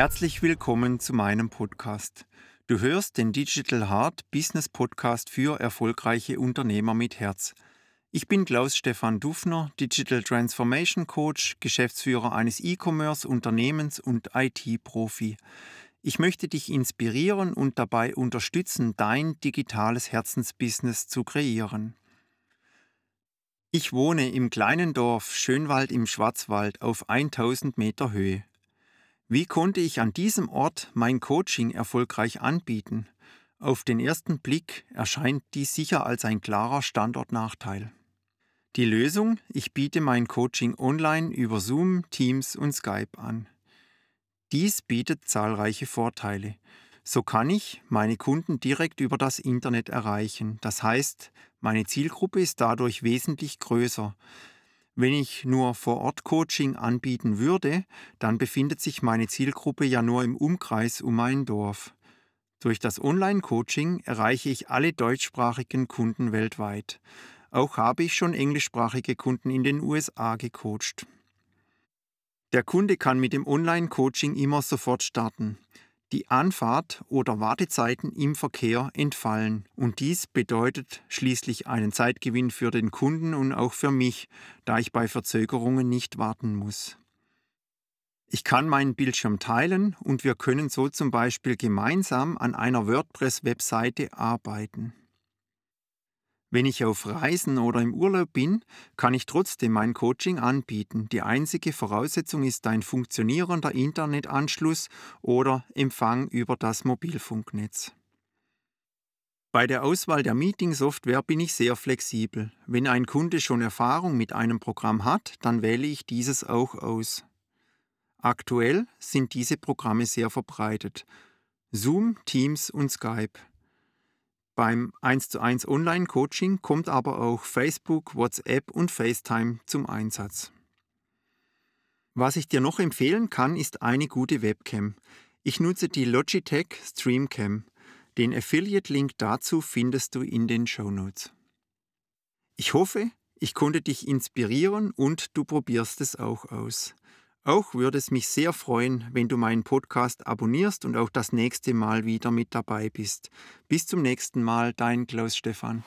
Herzlich willkommen zu meinem Podcast. Du hörst den Digital Heart Business Podcast für erfolgreiche Unternehmer mit Herz. Ich bin Klaus Stefan Dufner, Digital Transformation Coach, Geschäftsführer eines E-Commerce-Unternehmens und IT-Profi. Ich möchte dich inspirieren und dabei unterstützen, dein digitales Herzensbusiness zu kreieren. Ich wohne im kleinen Dorf Schönwald im Schwarzwald auf 1000 Meter Höhe. Wie konnte ich an diesem Ort mein Coaching erfolgreich anbieten? Auf den ersten Blick erscheint dies sicher als ein klarer Standortnachteil. Die Lösung, ich biete mein Coaching online über Zoom, Teams und Skype an. Dies bietet zahlreiche Vorteile. So kann ich meine Kunden direkt über das Internet erreichen. Das heißt, meine Zielgruppe ist dadurch wesentlich größer. Wenn ich nur Vor-Ort-Coaching anbieten würde, dann befindet sich meine Zielgruppe ja nur im Umkreis um mein Dorf. Durch das Online-Coaching erreiche ich alle deutschsprachigen Kunden weltweit. Auch habe ich schon englischsprachige Kunden in den USA gecoacht. Der Kunde kann mit dem Online-Coaching immer sofort starten die Anfahrt oder Wartezeiten im Verkehr entfallen. Und dies bedeutet schließlich einen Zeitgewinn für den Kunden und auch für mich, da ich bei Verzögerungen nicht warten muss. Ich kann meinen Bildschirm teilen und wir können so zum Beispiel gemeinsam an einer WordPress-Webseite arbeiten. Wenn ich auf Reisen oder im Urlaub bin, kann ich trotzdem mein Coaching anbieten. Die einzige Voraussetzung ist ein funktionierender Internetanschluss oder Empfang über das Mobilfunknetz. Bei der Auswahl der Meeting-Software bin ich sehr flexibel. Wenn ein Kunde schon Erfahrung mit einem Programm hat, dann wähle ich dieses auch aus. Aktuell sind diese Programme sehr verbreitet. Zoom, Teams und Skype. Beim 1 zu 1 Online-Coaching kommt aber auch Facebook, WhatsApp und FaceTime zum Einsatz. Was ich dir noch empfehlen kann, ist eine gute Webcam. Ich nutze die Logitech Streamcam. Den Affiliate-Link dazu findest du in den Show Notes. Ich hoffe, ich konnte dich inspirieren und du probierst es auch aus. Auch würde es mich sehr freuen, wenn du meinen Podcast abonnierst und auch das nächste Mal wieder mit dabei bist. Bis zum nächsten Mal, dein Klaus Stefan.